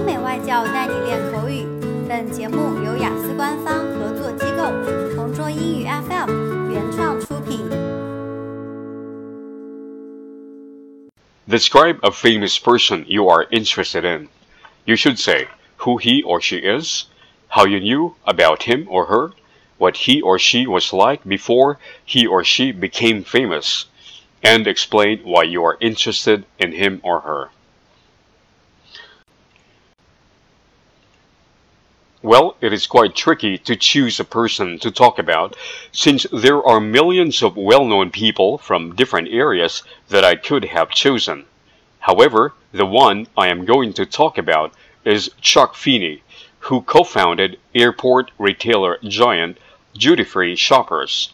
欧美外教带你练口语。本节目由雅思官方合作机构同桌英语 FM 原创出品。Describe a famous person you are interested in. You should say who he or she is, how you knew about him or her, what he or she was like before he or she became famous, and explain why you are interested in him or her. Well, it is quite tricky to choose a person to talk about, since there are millions of well known people from different areas that I could have chosen. However, the one I am going to talk about is Chuck Feeney, who co founded airport retailer giant Duty Free Shoppers.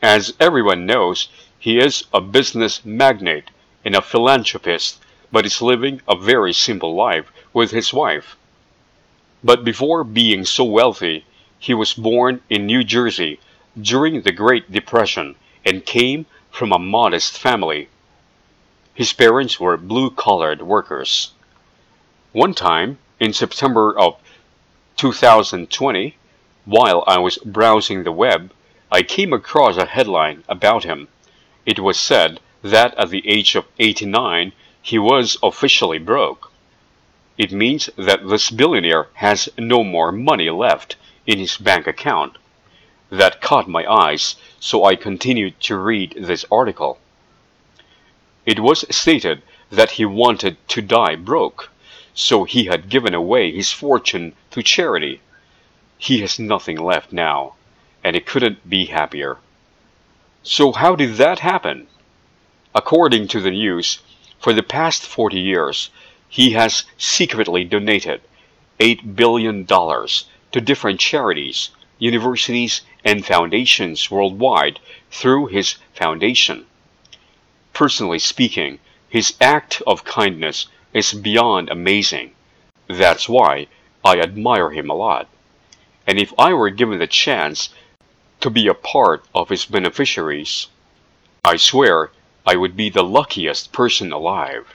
As everyone knows, he is a business magnate and a philanthropist, but is living a very simple life with his wife. But before being so wealthy, he was born in New Jersey during the Great Depression and came from a modest family. His parents were blue collared workers. One time, in September of 2020, while I was browsing the web, I came across a headline about him. It was said that at the age of 89, he was officially broke. It means that this billionaire has no more money left in his bank account. That caught my eyes, so I continued to read this article. It was stated that he wanted to die broke, so he had given away his fortune to charity. He has nothing left now, and he couldn't be happier. So, how did that happen? According to the news, for the past 40 years, he has secretly donated $8 billion to different charities, universities, and foundations worldwide through his foundation. Personally speaking, his act of kindness is beyond amazing. That's why I admire him a lot. And if I were given the chance to be a part of his beneficiaries, I swear I would be the luckiest person alive.